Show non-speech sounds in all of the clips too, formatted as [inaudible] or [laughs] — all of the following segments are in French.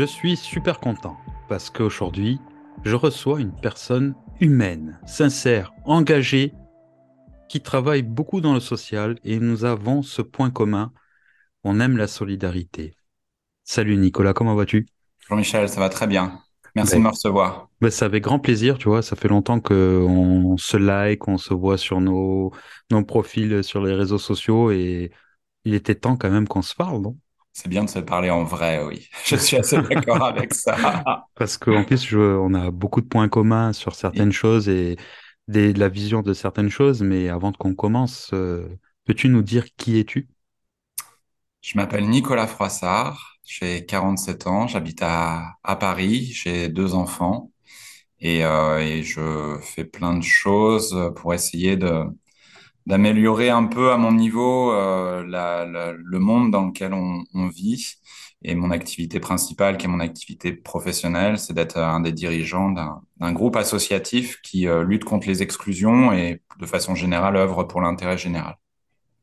Je suis super content parce qu'aujourd'hui, je reçois une personne humaine, sincère, engagée, qui travaille beaucoup dans le social et nous avons ce point commun, on aime la solidarité. Salut Nicolas, comment vas-tu? Jean-Michel, ça va très bien. Merci ben, de me recevoir. ben, Ça avec grand plaisir, tu vois, ça fait longtemps qu'on se like, on se voit sur nos, nos profils sur les réseaux sociaux et il était temps quand même qu'on se parle, non? C'est bien de se parler en vrai, oui. [laughs] Je suis assez d'accord avec ça. Parce qu'en plus, je- on a beaucoup de points communs sur certaines choses et des, la vision de certaines choses, mais avant qu'on commence, euh, peux-tu nous dire qui es-tu? Je m'appelle Nicolas Froissart, j'ai 47 ans, j'habite à, à Paris, j'ai deux enfants et, euh, et je fais plein de choses pour essayer de d'améliorer un peu à mon niveau euh, le monde dans lequel on, vit. Et mon activité principale, qui est mon activité professionnelle, c'est d'être un des dirigeants d'un d'un groupe associatif qui euh, lutte contre les exclusions et de façon générale œuvre pour l'intérêt général.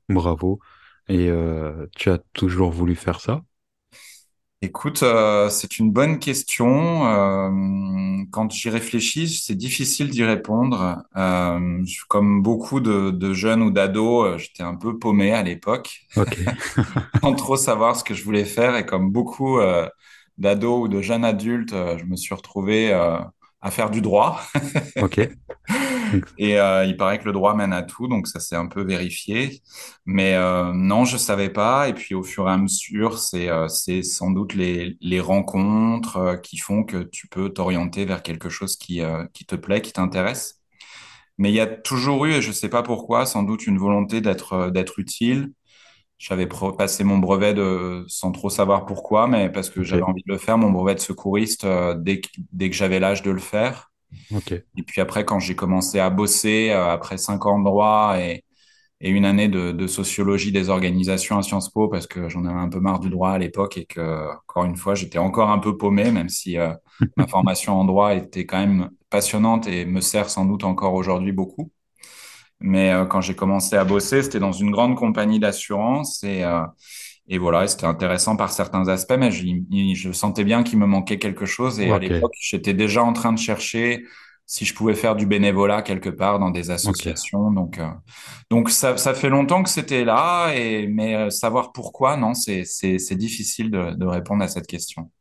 Bravo. Et euh, tu as toujours voulu faire ça? Écoute, euh, c'est une bonne question. Euh, quand j'y réfléchis, c'est difficile d'y répondre. Euh, je- comme beaucoup de, de jeunes ou d'ados, euh, j'étais un peu paumé à l'époque. Ok, [laughs] sans trop savoir ce que je voulais faire. Et comme beaucoup euh, d'ados ou de jeunes adultes, euh, je me suis retrouvé euh, à faire du droit. [laughs] ok. [laughs] Et euh, il paraît que le droit mène à tout, donc ça s'est un peu vérifié. Mais euh, non, je savais pas. Et puis au fur et à mesure, c'est euh, c'est sans doute les, les rencontres qui font que tu peux t'orienter vers quelque chose qui, qui te plaît, qui t'intéresse. Mais il y a toujours eu, et je sais pas pourquoi, sans doute une volonté d'être d'être utile j'avais passé mon brevet de, sans trop savoir pourquoi, mais parce que j'avais envie de le faire, mon brevet de secouriste, euh, dès que, dès que j'avais l'âge de le faire. ok. Et puis après, quand j'ai commencé à bosser, euh, après cinq ans de droit et, et une année de, de sociologie des organisations à Sciences Po, parce que j'en avais un peu marre du droit à l'époque et que, encore une fois, j'étais encore un peu paumé, même si euh, ma formation en droit était quand même passionnante et me sert sans doute encore aujourd'hui beaucoup. Mais euh, quand j'ai commencé à bosser, c'était dans une grande compagnie d'assurance et, euh, et voilà, c'était intéressant par certains aspects, mais je, je sentais bien qu'il me manquait quelque chose. Et à l'époque, j'étais déjà en train de chercher si je pouvais faire du bénévolat quelque part dans des associations. Donc, euh, donc ça, ça fait longtemps que c'était là, et, mais euh, savoir pourquoi, non, c'est, c'est, c'est difficile de, de répondre à cette question.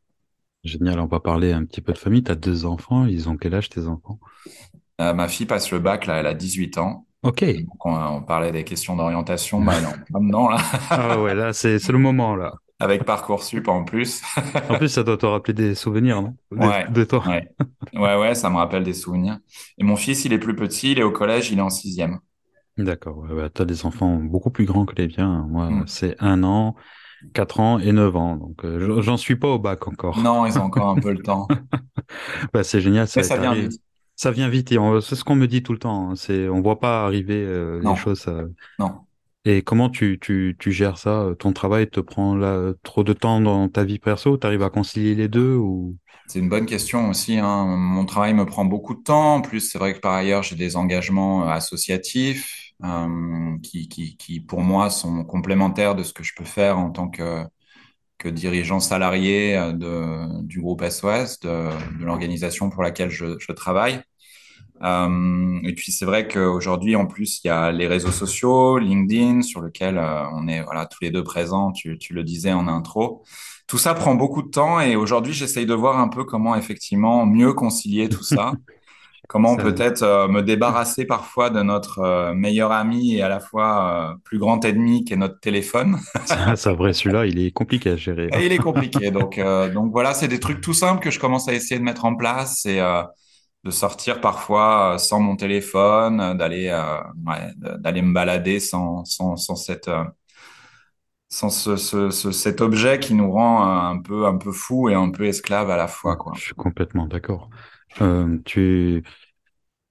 Génial, on va parler un petit peu de famille. Tu as deux enfants, ils ont quel âge tes enfants? Euh, ma fille passe le bac, là, elle a 18 ans. Ok. Donc, on, on parlait des questions d'orientation, bah non, maintenant, là, [laughs] Ah ouais, là, c'est le moment, là. avec Parcoursup en plus. En plus, ça doit te rappeler des souvenirs, non? De, Ouais, de toi. ouais, ouais, ouais, ça me rappelle des souvenirs. Et mon fils, il est plus petit, il est au collège, il est en sixième. D'accord. Ouais, ouais, t'as des enfants beaucoup plus grands que les miens. Moi, Hmm. c'est un an, quatre ans et neuf ans. Donc, euh, j'en suis pas au bac encore. Non, ils ont encore un peu le temps, [laughs] Bah, c'est génial, mais ça ça vient vite. Ça vient vite et c'est ce qu'on me dit tout le temps. hein. C'est, on voit pas arriver euh, les choses. ça- non. Et comment tu, tu, tu gères ça? Ton travail te prend là, trop de temps dans ta vie perso? T'arrives à concilier les deux ou? C'est une bonne question aussi, hein. Mon travail me prend beaucoup de temps. En plus, c'est vrai que par ailleurs, j'ai des engagements euh, associatifs euh, qui, qui, qui, pour moi, sont complémentaires de ce que je peux faire en tant que, que dirigeant salarié euh, de, du groupe SOS, de, de l'organisation pour laquelle je, je travaille. Euh, et puis c'est vrai qu'aujourd'hui, en plus, il y a les réseaux sociaux, LinkedIn, sur lequel euh, on est voilà tous les deux présents. Tu, tu le disais en intro. Tout ça prend beaucoup de temps et aujourd'hui, j'essaye de voir un peu comment effectivement mieux concilier tout ça. [laughs] Comment peut-être euh, me débarrasser parfois de notre euh, meilleur ami et à la fois euh, plus grand ennemi qui est notre téléphone? ça, [laughs] ça, vrai, celui-là, il est compliqué à gérer. hein. Et il est compliqué. Donc, donc voilà, c'est des trucs tout simples que je commence à essayer de mettre en place. Et, de sortir parfois sans mon téléphone, d'aller ouais, d'aller me balader sans, sans, sans cette, sans ce, ce, ce- cet objet qui nous rend un peu, un peu fou et un peu esclave à la fois, Je suis complètement d'accord. Euh, tu,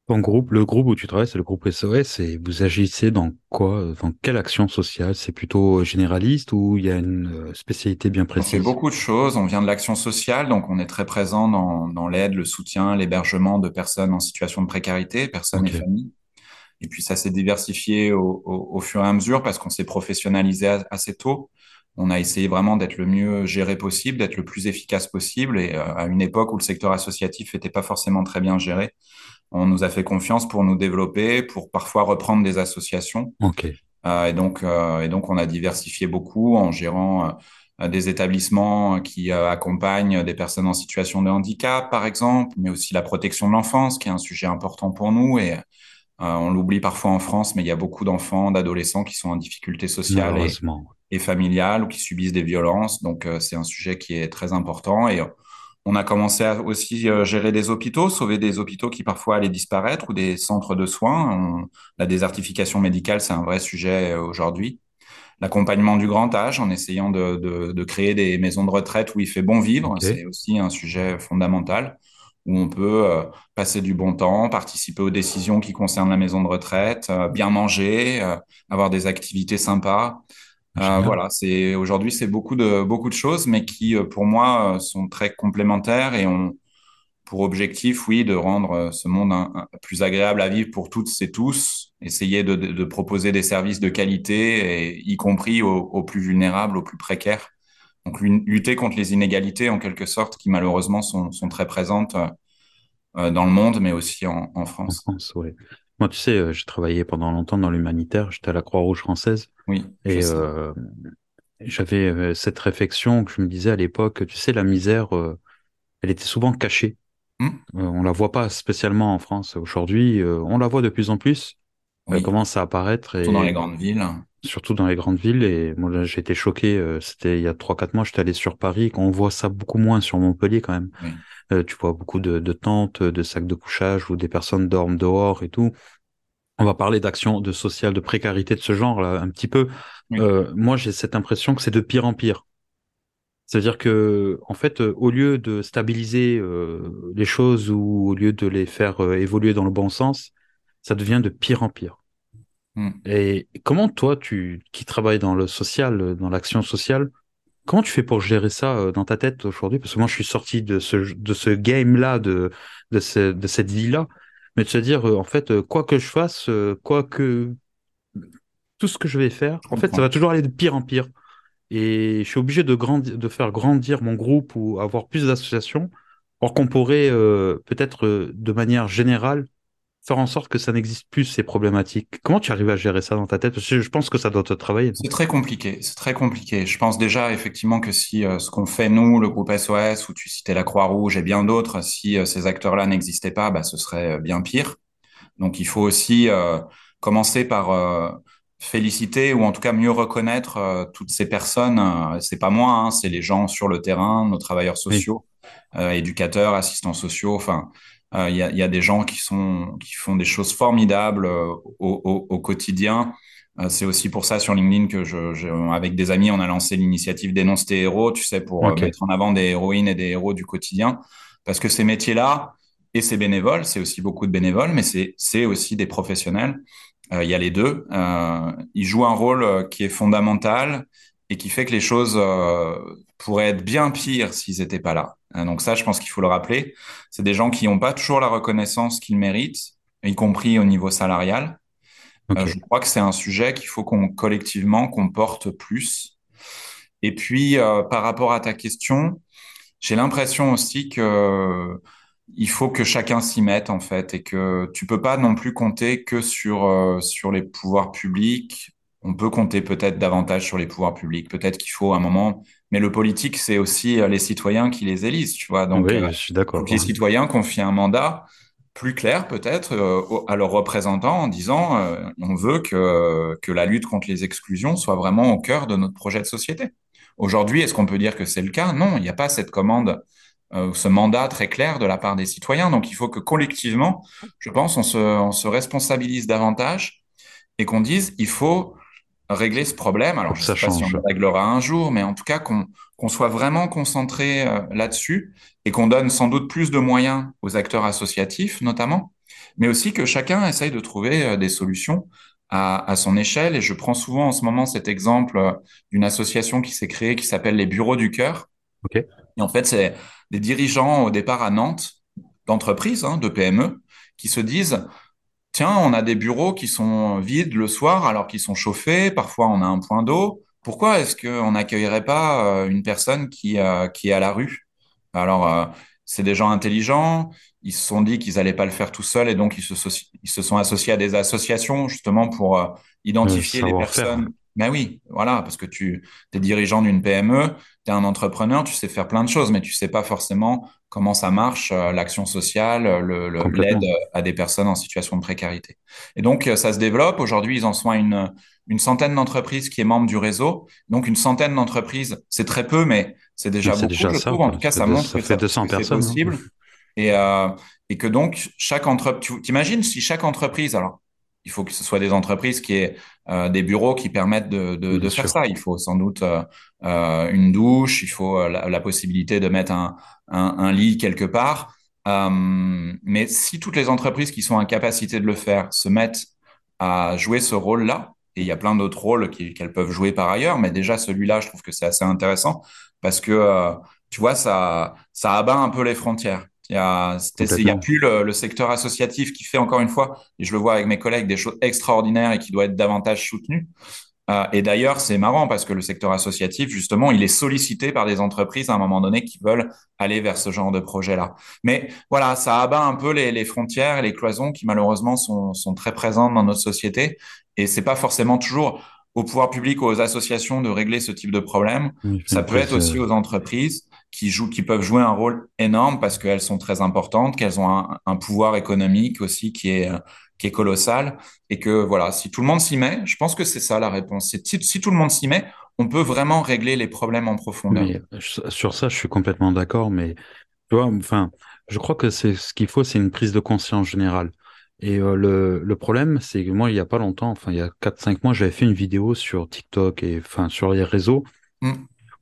ton groupe, le groupe où tu travailles, c'est le groupe SOS et vous agissez dans quoi? Dans quelle action sociale? C'est plutôt généraliste ou il y a une euh, spécialité bien On fait précise? beaucoup de choses. On vient de l'action sociale, donc on est très présent dans, dans l'aide, le soutien, l'hébergement de personnes en situation de précarité, personnes et familles. Et puis ça s'est diversifié au, au, au fur et à mesure parce qu'on s'est professionnalisé assez tôt. On a essayé vraiment d'être le mieux géré possible, d'être le plus efficace possible. Et euh, à une époque où le secteur associatif n'était pas forcément très bien géré, on nous a fait confiance pour nous développer, pour parfois reprendre des associations. Ok. Euh, et donc, euh, et donc, on a diversifié beaucoup en gérant des établissements qui accompagnent des personnes en situation de handicap, par exemple, mais aussi la protection de l'enfance, qui est un sujet important pour nous. Et on l'oublie parfois en France, mais il y a beaucoup d'enfants, d'adolescents qui sont en difficulté sociale et, et familiale ou qui subissent des violences. Donc, c'est un sujet qui est très important. Et on a commencé à aussi euh, gérer des hôpitaux, sauver des hôpitaux qui parfois allaient disparaître ou des centres de soins. la désertification médicale, c'est un vrai sujet euh, aujourd'hui. L'accompagnement du grand âge en essayant de, de, de, créer des maisons de retraite où il fait bon vivre, c'est aussi un sujet fondamental où on peut euh, passer du bon temps, participer aux décisions qui concernent la maison de retraite, bien manger, avoir des activités sympas. Euh, voilà, c'est aujourd'hui c'est beaucoup de beaucoup de choses, mais qui euh, pour moi euh, sont très complémentaires et ont pour objectif, oui, de rendre ce monde plus agréable à vivre pour toutes et tous. Essayer de, de, proposer des services de qualité, et, y compris aux, plus vulnérables, aux plus précaires. Donc lutter contre les inégalités en quelque sorte qui malheureusement sont, sont très présentes dans le monde, mais aussi en, en France. En France. Moi, tu sais, j'ai travaillé pendant longtemps dans l'humanitaire. J'étais à la Croix-Rouge française. Oui. Et euh, j'avais euh, cette réflexion que je me disais à l'époque, tu sais, la misère, euh, elle était souvent cachée. Hmm. on la voit pas spécialement en France aujourd'hui. on la voit de plus en plus. Elle commence à apparaître. Surtout dans les grandes villes. Surtout dans les grandes villes. Et moi, j'ai été choqué. C'était il y a 3-4 mois, j'étais allé sur Paris. On voit ça beaucoup moins sur Montpellier quand même. Tu vois beaucoup de, de tentes, de sacs de couchage où des personnes dorment dehors et tout on va parler d'actions de social, de précarité de ce genre là un petit peu. Euh, moi, j'ai cette impression que c'est de pire en pire. C'est-à-dire que, en fait, euh, au lieu de stabiliser euh, les choses ou au lieu de les faire évoluer dans le bon sens, ça devient de pire en pire. Hmm. Et comment toi, tu qui travailles dans le social, dans l'action sociale, comment tu fais pour gérer ça dans ta tête aujourd'hui? Parce que moi, je suis sorti de ce de ce game là, de de, ce, de cette vie là mais de se dire, euh, en fait, euh, quoi que je fasse, euh, quoi que tout ce que je vais faire, en fait, ça va toujours aller de pire en pire. Et je suis obligé de, grandir, de faire grandir mon groupe ou avoir plus d'associations, or qu'on pourrait peut-être de manière générale faire en sorte que ça n'existe plus ces problématiques. Comment tu arrives à gérer ça dans ta tête? Parce que je pense que ça doit te travailler. C'est très compliqué, c'est très compliqué. Je pense déjà effectivement que si euh, ce qu'on fait nous, le groupe SOS, où tu citais la Croix-Rouge et bien d'autres, si euh, ces acteurs-là n'existaient pas, bah, ce serait euh, bien pire. Donc il faut aussi commencer par féliciter ou en tout cas mieux reconnaître toutes ces personnes. c'est pas moi, hein, c'est les gens sur le terrain, nos travailleurs sociaux, éducateurs, assistants sociaux, enfin euh, il y, a, y, a, des gens qui, sont, qui font des choses formidables euh, au, au, au, quotidien. Euh, c'est aussi pour ça sur LinkedIn que, je, je, avec des amis, on a lancé l'initiative Dénonce tes héros, tu sais, pour mettre en avant des héroïnes et des héros du quotidien. Parce que ces métiers-là, et ces bénévoles, c'est aussi beaucoup de bénévoles, mais c'est aussi des professionnels. Il y a les deux. ils jouent un rôle qui est fondamental et qui fait que les choses pourraient être bien pires s'ils n'étaient pas là. Hein, donc ça, je pense qu'il faut le rappeler. C'est des gens qui n'ont pas toujours la reconnaissance qu'ils méritent, y compris au niveau salarial. Euh, je crois que c'est un sujet qu'il faut qu'on collectivement qu'on porte plus. Et puis euh, par rapport à ta question, j'ai l'impression aussi que il faut que chacun s'y mette en fait et que tu peux pas non plus compter que sur euh, sur les pouvoirs publics. On peut compter peut-être davantage sur les pouvoirs publics. Peut-être qu'il faut à un moment mais le politique, c'est aussi euh, les citoyens qui les élisent, tu vois. Donc, oui, euh, je suis d'accord. les citoyens confient un mandat plus clair peut-être euh, à leurs représentants en disant on veut que, que la lutte contre les exclusions soit vraiment au cœur de notre projet de société. Aujourd'hui, est-ce qu'on peut dire que c'est le cas? Non, il n'y a pas cette commande, ce mandat très clair de la part des citoyens. Donc il faut que collectivement, je pense, on se, on se responsabilise davantage et qu'on dise il faut régler ce problème. Alors, je ne sais pas si on le réglera un jour, mais en tout cas, qu'on qu'on soit vraiment concentré euh, là-dessus et qu'on donne sans doute plus de moyens aux acteurs associatifs, notamment, mais aussi que chacun essaye de trouver euh, des solutions à, à, son échelle. Et je prends souvent en ce moment cet exemple euh, d'une association qui s'est créée qui s'appelle les Bureaux du Cœur. Okay. Et en fait, c'est des dirigeants au départ à Nantes, d'entreprises, hein, de PME, qui se disent tiens, on a des bureaux qui sont vides le soir alors qu'ils sont chauffés, parfois on a un point d'eau. pourquoi est-ce qu'on n'accueillerait pas une personne qui, qui est à la rue? Alors, c'est des gens intelligents, ils se sont dit qu'ils n'allaient pas le faire tout seuls et donc ils se, ils se sont associés à des associations justement pour identifier les personnes. Ben oui, voilà, parce que tu es dirigeant d'une PME, tu es un entrepreneur, tu sais faire plein de choses, mais tu sais pas forcément comment ça marche, euh, l'action sociale, le, l'aide à des personnes en situation de précarité. Et donc, euh, ça se développe. Aujourd'hui, ils en sont à une, une centaine d'entreprises qui est membre du réseau. Donc, une centaine d'entreprises, c'est très peu, mais c'est déjà beaucoup, déjà je ça, trouve. En tout cas, ça, montre que, ça, c'est hein. possible. Et, euh, et que donc, chaque entreprise, tu t'imagines si chaque entreprise, alors, il faut que ce soit des entreprises qui aient euh, des bureaux qui permettent de, de, de faire ça. Il faut sans doute euh, euh une douche, il faut la, la, possibilité de mettre un, un, un lit quelque part. mais si toutes les entreprises qui sont en capacité de le faire se mettent à jouer ce rôle-là, et il y a plein d'autres rôles qu'elles peuvent jouer par ailleurs, mais déjà celui-là, je trouve que c'est assez intéressant parce que tu vois, ça, ça abat un peu les frontières. Il y a, a plus le, le, secteur associatif qui fait encore une fois, et je le vois avec mes collègues, des choses extraordinaires et qui doit être davantage soutenu. Euh, et d'ailleurs, c'est marrant parce que le secteur associatif, justement, il est sollicité par des entreprises à un moment donné qui veulent aller vers ce genre de projet-là. Mais voilà, ça abat un peu les, les, frontières et les cloisons qui malheureusement sont, sont très présentes dans notre société. Et c'est pas forcément toujours au pouvoir public ou aux associations de régler ce type de problème. ça peut être aussi aux entreprises qui jouent, qui peuvent jouer un rôle énorme parce qu'elles sont très importantes, qu'elles ont un, un, pouvoir économique aussi qui est qui est colossal et que voilà, si tout le monde s'y met, je pense que c'est ça la réponse. C'est si, si, tout le monde s'y met, on peut vraiment régler les problèmes en profondeur. sur ça, je suis complètement d'accord, mais tu vois, enfin, je crois que c'est ce qu'il faut, c'est une prise de conscience générale. Et euh, le, le problème, c'est que moi, il y a pas longtemps, enfin, il y a 4-5 mois, j'avais fait une vidéo sur TikTok et enfin sur les réseaux. Mm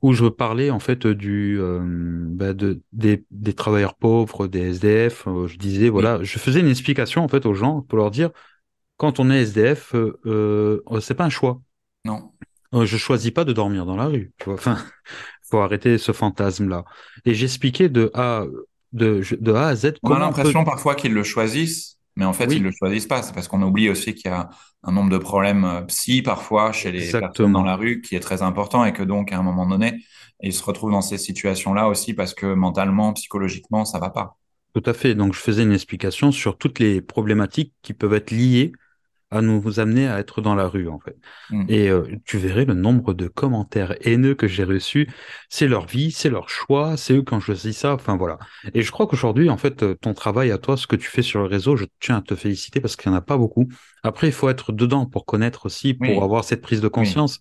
où je parlais en fait du euh, bah, de, des, des, travailleurs pauvres, des SDF. Euh, je disais voilà, je faisais une explication en fait aux gens pour leur dire quand on est SDF, euh, euh, c'est pas un choix. Non. je choisis pas de dormir dans la rue. Tu vois enfin, [laughs] faut arrêter ce fantasme là. Et j'expliquais de A de, de A à Z. On a l'impression parfois qu'ils le choisissent mais en fait, ils le choisissent pas. C'est parce qu'on oublie aussi qu'il y a un nombre de problèmes euh, psy parfois chez les personnes dans la rue qui est très important et que donc à un moment donné, ils se retrouvent dans ces situations-là aussi parce que mentalement, psychologiquement, ça va pas. Tout à fait. Donc, je faisais une explication sur toutes les problématiques qui peuvent être liées à nous amener à être dans la rue, en fait. Mm. Et euh, tu verrais le nombre de commentaires haineux que j'ai reçus. C'est leur vie, c'est leur choix, c'est eux qui ont choisi ça. Enfin, voilà. Et je crois qu'aujourd'hui, en fait, euh, ton travail à toi, ce que tu fais sur le réseau, je tiens à te féliciter parce qu'il n'y en a pas beaucoup. Après, il faut être dedans pour connaître aussi, pour avoir cette prise de conscience.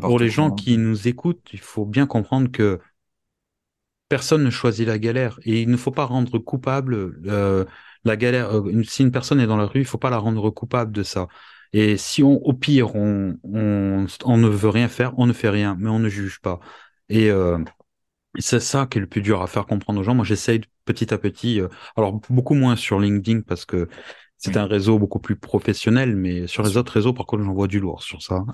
Pour les gens qui nous écoutent, il faut bien comprendre que personne ne choisit la galère et il ne faut pas rendre coupable euh, la galère, euh, si une personne est dans la rue, il faut pas la rendre coupable de ça. Et si on, au pire, on, on, on ne veut rien faire, on ne fait rien, mais on ne juge pas. Et euh, c'est ça qui est le plus dur à faire comprendre aux gens. Moi, j'essaye petit à petit, euh, alors beaucoup moins sur LinkedIn parce que c'est un réseau beaucoup plus professionnel, mais sur les autres réseaux, par contre, j'en vois du lourd sur ça.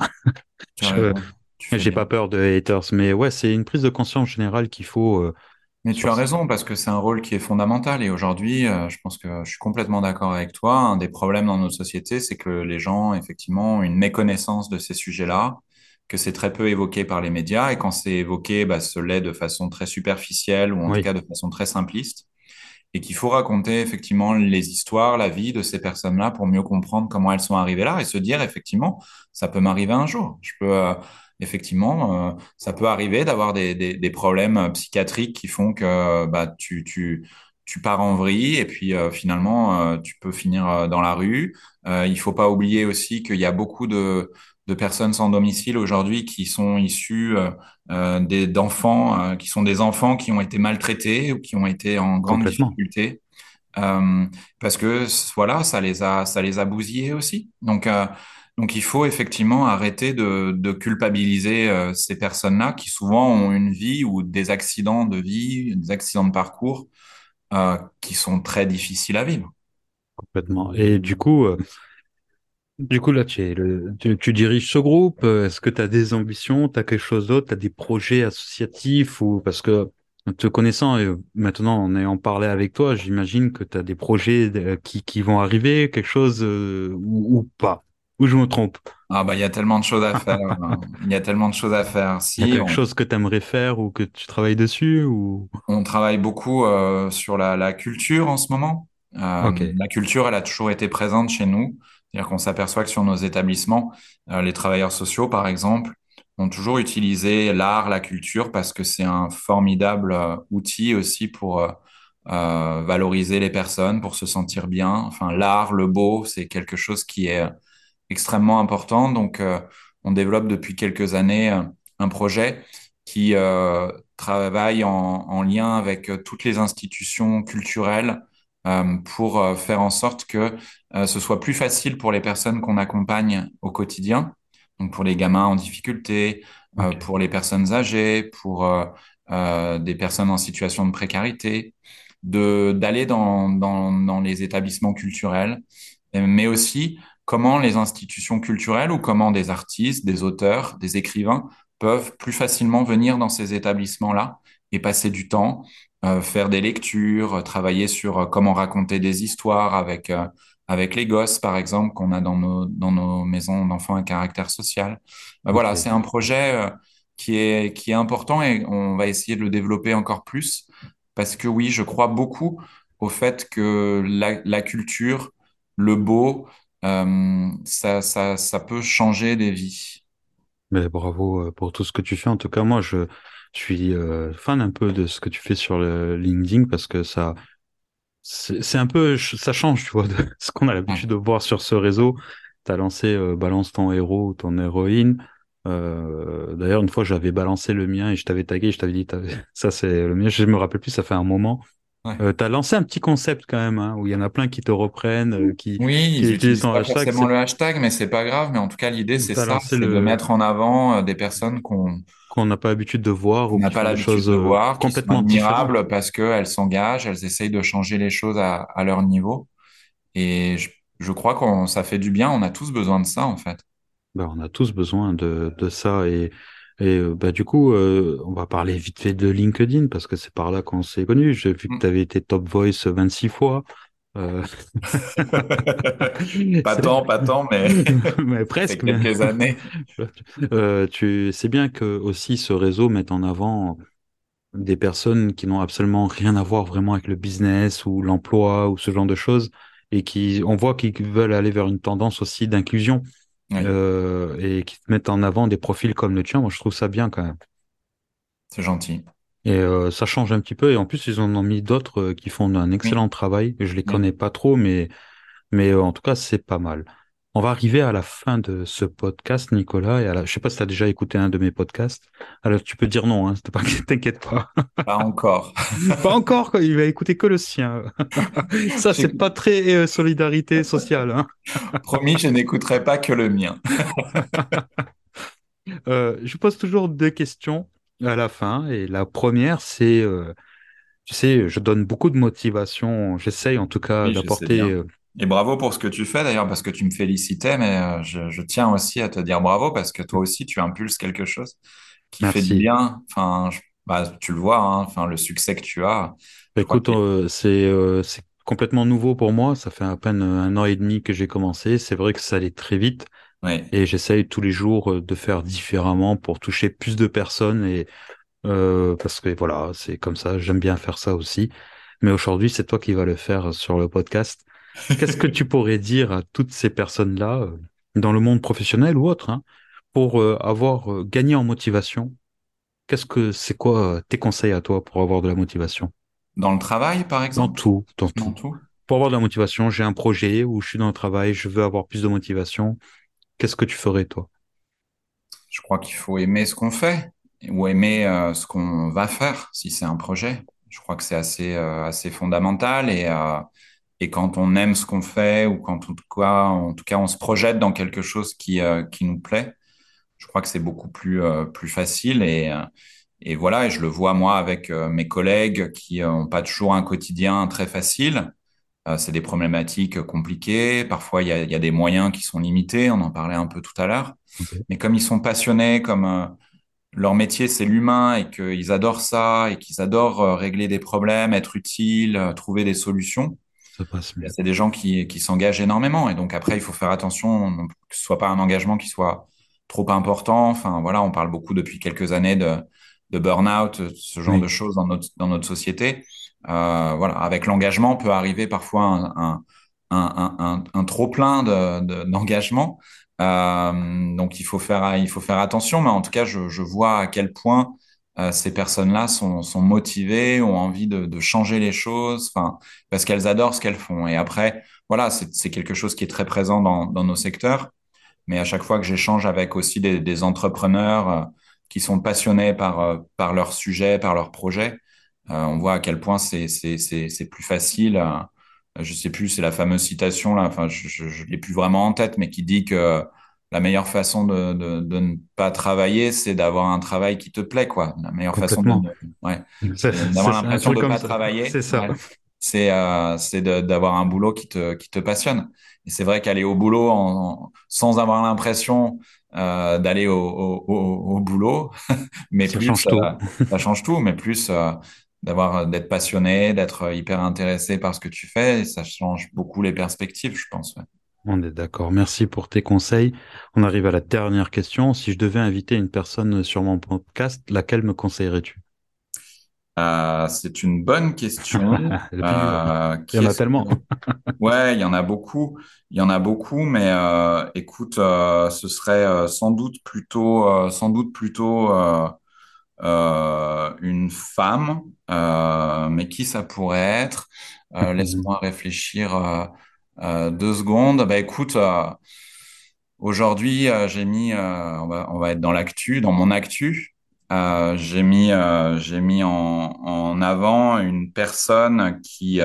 [laughs] J'ai pas peur de haters, mais ouais, c'est une prise de conscience générale qu'il faut. Euh, mais tu as raison, parce que c'est un rôle qui est fondamental. Et aujourd'hui, euh, je pense que je suis complètement d'accord avec toi. Un des problèmes dans notre société, c'est que les gens, effectivement, ont une méconnaissance de ces sujets-là, que c'est très peu évoqué par les médias. Et quand c'est évoqué, bah, ce l'est de façon très superficielle ou en tout cas de façon très simpliste. Et qu'il faut raconter effectivement les histoires, la vie de ces personnes-là pour mieux comprendre comment elles sont arrivées là et se dire effectivement, ça peut m'arriver un jour. Je peux, euh, effectivement, euh, ça peut arriver d'avoir des, des, des, problèmes euh, psychiatriques qui font que bah, tu, tu, tu pars en vrille et puis euh, finalement, tu peux finir dans la rue. il faut pas oublier aussi qu'il y a beaucoup de, de personnes sans domicile aujourd'hui qui sont issues des d'enfants qui sont des enfants qui ont été maltraités ou qui ont été en grande difficulté. Parce que voilà ça les a ça les a bousillés aussi. Donc donc il faut effectivement arrêter de, culpabiliser euh, ces personnes-là qui souvent ont une vie ou des accidents de vie, des accidents de parcours euh, qui sont très difficiles à vivre. Complètement. Et du coup, euh, du coup là, tu, tu, diriges ce groupe. Est-ce que tu as des ambitions, tu as quelque chose d'autre, tu as des projets associatifs ou parce que te connaissant et maintenant en ayant parlé avec toi, j'imagine que tu as des projets qui, vont arriver, quelque chose ou pas? Ou je me trompe? Ah bah il y a tellement de choses à faire. Il y a tellement de choses à faire. Il y a Si quelque on, chose que tu aimerais faire ou que tu travailles dessus ou... on travaille beaucoup euh, sur la, la culture en ce moment. Euh, la culture, elle a toujours été présente chez nous. C'est-à-dire qu'on s'aperçoit que sur nos établissements, euh, les travailleurs sociaux, par exemple, ont toujours utilisé l'art, la culture, parce que c'est un formidable outil aussi pour valoriser les personnes, pour se sentir bien. Enfin, l'art, le beau, c'est quelque chose qui est extrêmement important. Donc, euh, on développe depuis quelques années euh, un projet qui euh, travaille en, en lien avec toutes les institutions culturelles euh, pour faire en sorte que ce soit plus facile pour les personnes qu'on accompagne au quotidien, donc pour les gamins en difficulté, pour les personnes âgées, pour des personnes en situation de précarité, de d'aller dans, dans, dans les établissements culturels, mais aussi comment les institutions culturelles ou comment des artistes, des auteurs, des écrivains peuvent plus facilement venir dans ces établissements-là et passer du temps, euh, faire des lectures, travailler sur euh, comment raconter des histoires avec, euh, avec les gosses, par exemple, qu'on a dans nos, dans nos maisons d'enfants à caractère social. Voilà, c'est un projet qui est, qui est important et on va essayer de le développer encore plus parce que oui, je crois beaucoup au fait que la, la culture, le beau, ça, ça, ça peut changer des vies. Mais bravo euh, pour tout ce que tu fais. En tout cas, moi, je, je suis euh, fan un peu de ce que tu fais sur le LinkedIn parce que ça, c'est un peu, ça change, tu vois, de [laughs] ce qu'on a l'habitude de voir sur ce réseau. Tu as lancé euh, Balance ton héros ou ton héroïne. Euh, d'ailleurs, une fois, j'avais balancé le mien et je t'avais tagué, je t'avais dit, [laughs] ça c'est le mien. Je me rappelle plus, ça fait un moment. Ouais. Euh, tu as lancé un petit concept quand même, hein, où il y en a plein qui te reprennent, euh, qui, Oui, qui ils utilisent ton pas hashtag. forcément le hashtag, mais c'est pas grave. Mais en tout cas, l'idée, c'est ça, c'est de mettre en avant euh, des personnes qu'on qu'on n'a pas l'habitude de voir qu'on ou n'a pas l'habitude de euh, voir, complètement admirables parce qu'elles s'engagent, elles essayent de changer les choses à, à leur niveau. Et je, je crois qu'on ça fait du bien. On a tous besoin de ça, en fait. Ben, on a tous besoin de, de ça et, et euh, bah, du coup, euh, on va parler vite fait de LinkedIn parce que c'est par là qu'on s'est connus. J'ai vu que tu Mm. avais été Top Voice 26 fois. Euh, [laughs] Pas [laughs] tant, pas tant, mais [laughs] mais presque. Mais... quelques années. Euh, tu c'est bien que aussi ce réseau mette en avant des personnes qui n'ont absolument rien à voir vraiment avec le business ou l'emploi ou ce genre de choses et qui on voit qu'ils veulent aller vers une tendance aussi d'inclusion Oui, euh, et qui mettent en avant des profils comme le tien. Moi, je trouve ça bien quand même. c'est gentil. Et euh, ça change un petit peu. Et en plus, ils en ont mis d'autres euh, qui font un Oui, excellent travail. Je les oui. connais pas trop, mais mais en tout cas, c'est pas mal. On va arriver à la fin de ce podcast, Nicolas. Et à la... Je sais pas si tu as déjà écouté un de mes podcasts. Alors, tu peux dire non, hein, t'inquiète [laughs] pas. Pas encore. [laughs] Pas encore, quoi. Il va écouter que le sien. [laughs] Ça, c'est pas très euh, solidarité sociale. Hein. promis, je n'écouterai pas que le mien. Euh, je pose toujours deux questions à la fin. Et la première, c'est, euh, tu sais, je donne beaucoup de motivation. J'essaye en tout cas Oui, d'apporter. Et bravo pour ce que tu fais d'ailleurs, parce que tu me félicitais, mais euh, je, je tiens aussi à te dire bravo parce que toi aussi, tu impulses quelque chose qui fait du bien. Enfin, je- bah, tu le vois, hein, enfin, le succès que tu as, Écoute, euh, c'est euh, c'est complètement nouveau pour moi. Ça fait à peine un an et demi que j'ai commencé. C'est vrai que ça allait très vite oui, et j'essaye tous les jours de faire différemment pour toucher plus de personnes et euh, parce que voilà, c'est comme ça. J'aime bien faire ça aussi. Mais aujourd'hui, c'est toi qui vas le faire sur le podcast. Qu'est-ce que tu pourrais dire à toutes ces personnes-là euh, dans le monde professionnel ou autre, hein, pour euh, avoir euh, gagné en motivation? Qu'est-ce que c'est quoi tes conseils à toi pour avoir de la motivation? dans le travail, par Dans exemple, tout, dans dans tout. tout. Pour avoir de la motivation, j'ai un projet où je suis dans le travail, je veux avoir plus de motivation. Qu'est-ce que tu ferais, toi? Je crois qu'il faut aimer ce qu'on fait ou aimer euh, ce qu'on va faire si c'est un projet. Je crois que c'est assez, euh, assez fondamental et, euh, et quand on aime ce qu'on fait ou quand en tout cas, en tout cas on se projette dans quelque chose qui, euh, qui nous plaît, je crois que c'est beaucoup plus, euh, plus facile et, euh, et voilà, et je le vois moi avec euh, mes collègues qui n'ont pas toujours un quotidien très facile. C'est des problématiques compliquées. Parfois, il y a, y a des moyens qui sont limités. On en parlait un peu tout à l'heure. Mais comme ils sont passionnés, comme leur métier, c'est l'humain et qu'ils adorent ça et qu'ils adorent régler des problèmes, être utiles, trouver des solutions, Ça, se passe mieux. C'est des gens qui, qui s'engagent énormément. Et donc après, il faut faire attention que ce soit pas un engagement qui soit trop important. Enfin, voilà, on parle beaucoup depuis quelques années de, de burn-out, ce genre de choses dans notre, dans notre société. Euh, voilà, avec l'engagement peut arriver parfois un, un, un, un, un trop plein d'engagement. De, euh, donc il faut faire il faut faire attention, mais en tout cas je, je vois à quel point ces personnes-là sont, sont motivées, ont envie de, de changer les choses, enfin parce qu'elles adorent ce qu'elles font. Et après voilà c'est quelque chose qui est très présent dans, dans nos secteurs. Mais à chaque fois que j'échange avec aussi des, des entrepreneurs euh, qui sont passionnés par euh, par leur sujet, par leur projet, on voit à quel point c'est plus facile je sais plus, c'est la fameuse citation là, enfin je, je, je l'ai plus vraiment en tête, mais qui dit que la meilleure façon de, de, de ne pas travailler, c'est d'avoir un travail qui te plaît, quoi. La meilleure façon de, ouais, d'avoir l'impression de ne pas travailler. C'est ça. c'est euh, c'est d'avoir un boulot qui te qui te passionne. Et c'est vrai qu'aller au boulot en, sans avoir l'impression euh, d'aller au, au, au, boulot, [laughs] mais ça plus change tout. ça change tout, mais plus euh, d'avoir euh, d'être passionné, d'être euh, hyper intéressé par ce que tu fais, et ça change beaucoup les perspectives, je pense. Ouais. On est d'accord. Merci pour tes conseils. On arrive à la dernière question. Si je devais inviter une personne sur mon podcast, laquelle me conseillerais-tu? Euh, C'est une bonne question. [laughs] euh, il y en a tellement. [laughs] ouais, il y en a beaucoup. Il y en a beaucoup, mais euh, écoute, euh, ce serait sans doute plutôt, sans doute plutôt une femme, mais qui ça pourrait être? [laughs] Laisse-moi réfléchir deux secondes. Bah écoute, aujourd'hui j'ai mis, on va, on va être dans l'actu, dans mon actu. j'ai mis, j'ai mis en, en, avant une personne qui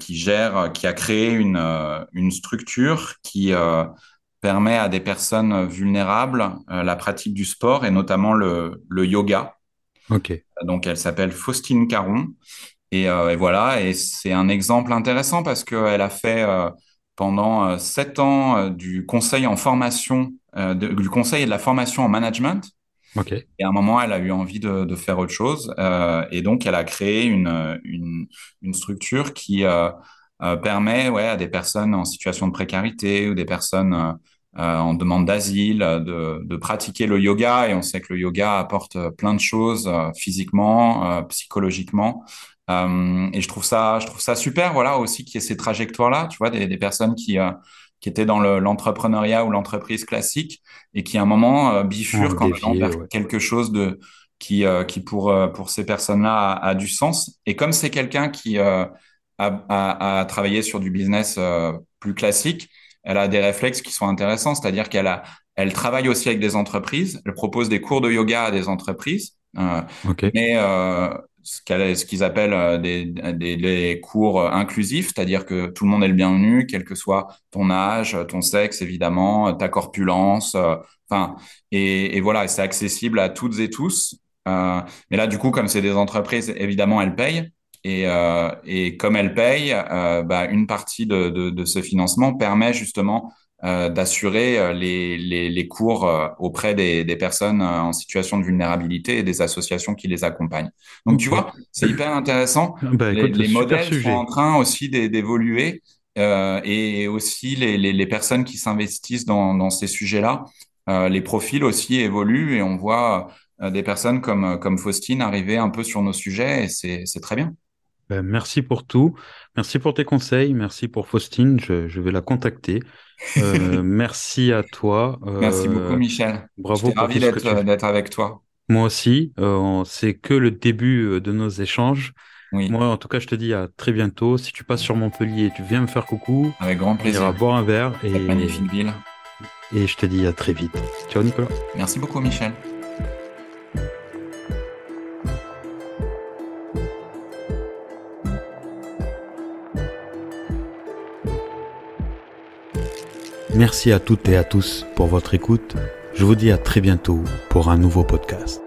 qui gère, qui a créé une, une structure qui permet à des personnes vulnérables euh, la pratique du sport et notamment le, le yoga. Ok. Donc, elle s'appelle Faustine Caron. Et, euh, et voilà, et c'est un exemple intéressant parce qu'elle a fait euh, pendant euh, sept ans du conseil en formation, de, du conseil et de la formation en management. Ok. Et à un moment, elle a eu envie de, de faire autre chose. et donc, elle a créé une, une, une structure qui permet ouais, à des personnes en situation de précarité ou des personnes euh, en demande d'asile de, de, pratiquer le yoga. Et on sait que le yoga apporte plein de choses physiquement, psychologiquement. Et je trouve ça, je trouve ça super, voilà, aussi qu'il y ait ces trajectoires-là, tu vois, des, des personnes qui qui étaient dans l'entrepreneuriat ou l'entreprise classique et qui à un moment euh, bifurquent quand même vers ouais. quelque chose de qui euh, qui pour pour ces personnes-là a, a, du sens. Et comme c'est quelqu'un qui à, à, à, travailler sur du business euh, plus classique, elle a des réflexes qui sont intéressants, c'est-à-dire qu'elle a, elle travaille aussi avec des entreprises, elle propose des cours de yoga à des entreprises, euh, okay. mais euh, ce qu'ils appellent euh, des, cours inclusifs, c'est-à-dire que tout le monde est le bienvenu, quel que soit ton âge, ton sexe, évidemment, ta corpulence, euh, enfin, et, voilà, c'est accessible à toutes et tous. Euh, mais là, du coup, comme c'est des entreprises, évidemment, elles payent. Et, euh, comme elle paye, euh, bah, une partie de, ce financement permet justement euh, d'assurer euh, les, les, les, cours euh, auprès des, des, personnes euh, en situation de vulnérabilité et des associations qui les accompagnent. Donc tu vois, c'est hyper intéressant. Bah, écoute, les, les modèles sujet. sont en train aussi d'évoluer et aussi les, les, personnes qui s'investissent dans, dans, ces sujets-là. les profils aussi évoluent et on voit des personnes comme, comme Faustine arriver un peu sur nos sujets et c'est très bien. Ben, merci pour tout. Merci pour tes conseils. Merci pour Faustine. Je, je vais la contacter. Euh, [laughs] merci à toi. Euh, merci beaucoup, Michel. Bravo. ravi d'être avec toi. Moi aussi. Euh, C'est que le début euh, de nos échanges. Oui. Moi, en tout cas, je te dis à très bientôt. Si tu passes sur Montpellier, tu viens me faire coucou. Avec grand plaisir. On ira boire un verre. Et... Magnifique ville. Et je te dis à très vite. Ciao, Nicolas. Merci beaucoup, Michel. Merci à toutes et à tous pour votre écoute. Je vous dis à très bientôt pour un nouveau podcast.